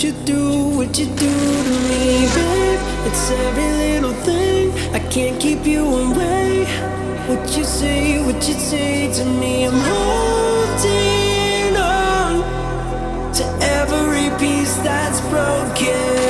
What you do, what you do to me, babe. It's every little thing. I can't keep you away. What you say, what you say to me, I'm holding on to every piece that's broken.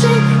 she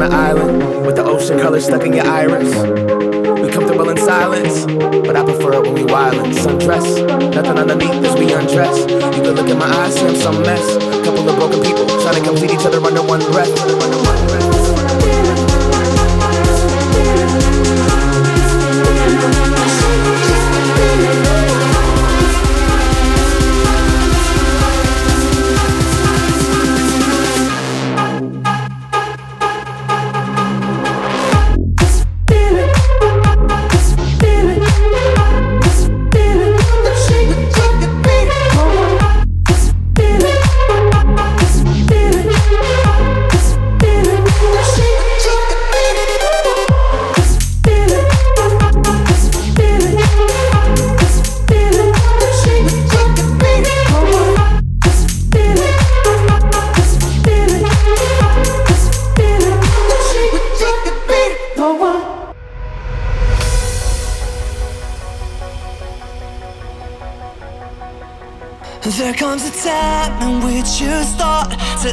On an island with the ocean color stuck in your iris. We comfortable in silence, but I prefer it when we wildin'. Sundress, nothing underneath as we undress. You can look in my eyes, see I'm some mess. Couple of broken people trying to complete each other under one breath. Under one breath.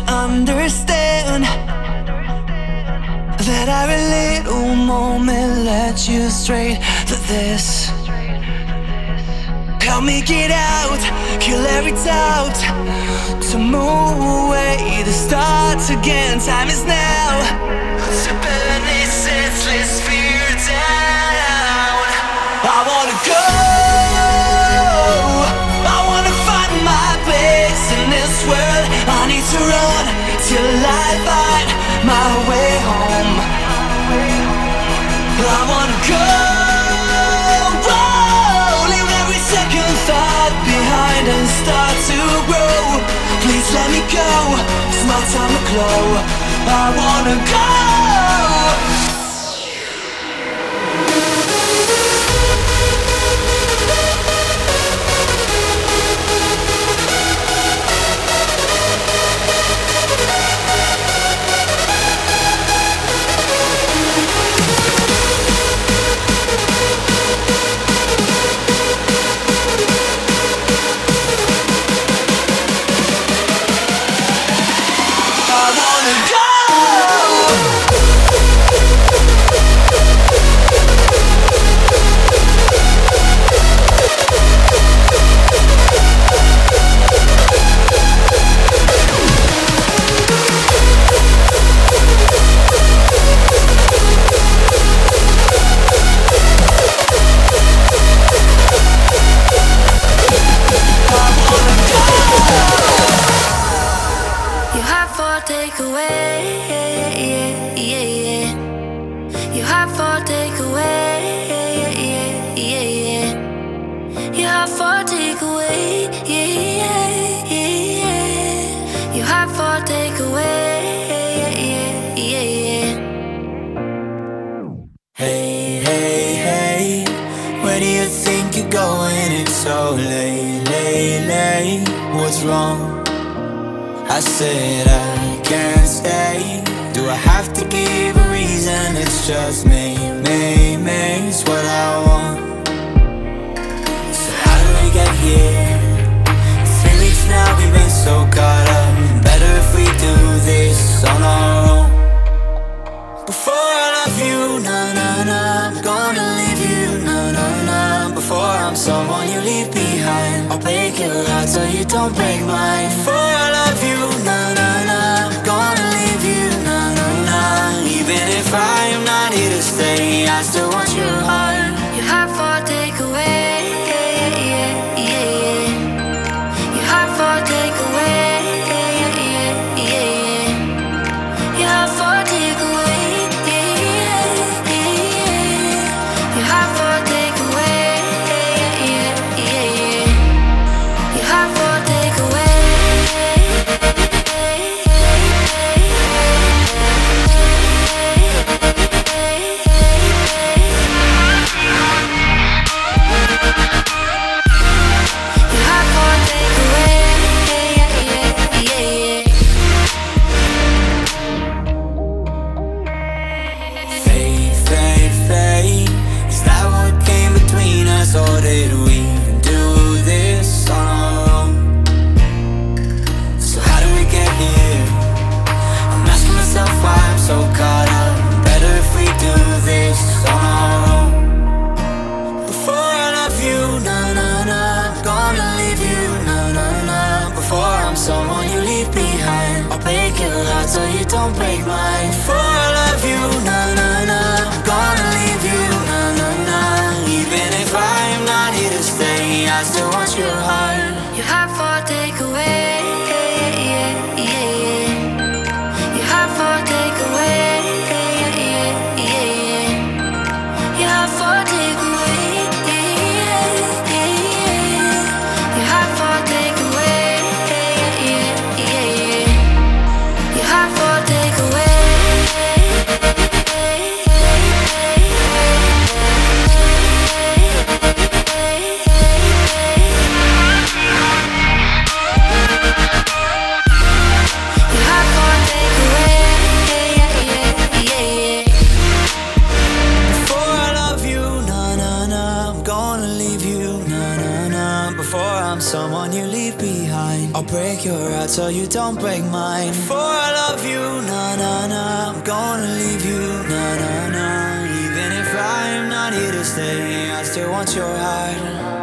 Understand that every little moment led you straight to this. Help me get out, kill every doubt to move away, to start again. Time is now to run till I find my way home. I wanna go. oh, leave every second thought behind and start to grow. Please let me go. It's my time to glow. I wanna go. hot for takeaway. Yeah, yeah, yeah, yeah. You hot for takeaway. Yeah, yeah, yeah, yeah. You hot for takeaway. Yeah, yeah, yeah, yeah. You hot for takeaway. Yeah, yeah, yeah, yeah. Hey, hey, hey. Where do you think you're going? It's so late, late, late. What's wrong? I said I can't stay. Do I have to give a reason? It's just me, me, me. It's what I want. So how do we get here? Three weeks now, we've been so caught up. Better if we do this on our own. Before I'm someone you leave behind, I'll break your heart so you don't break mine. Before I love you, na na na, gonna leave you, na na na. Even if I am not here to stay, I still want heart so you don't break mine. Before I love you, na na na, I'm gonna leave you, na na na. Even if I am not here to stay, I still want your heart.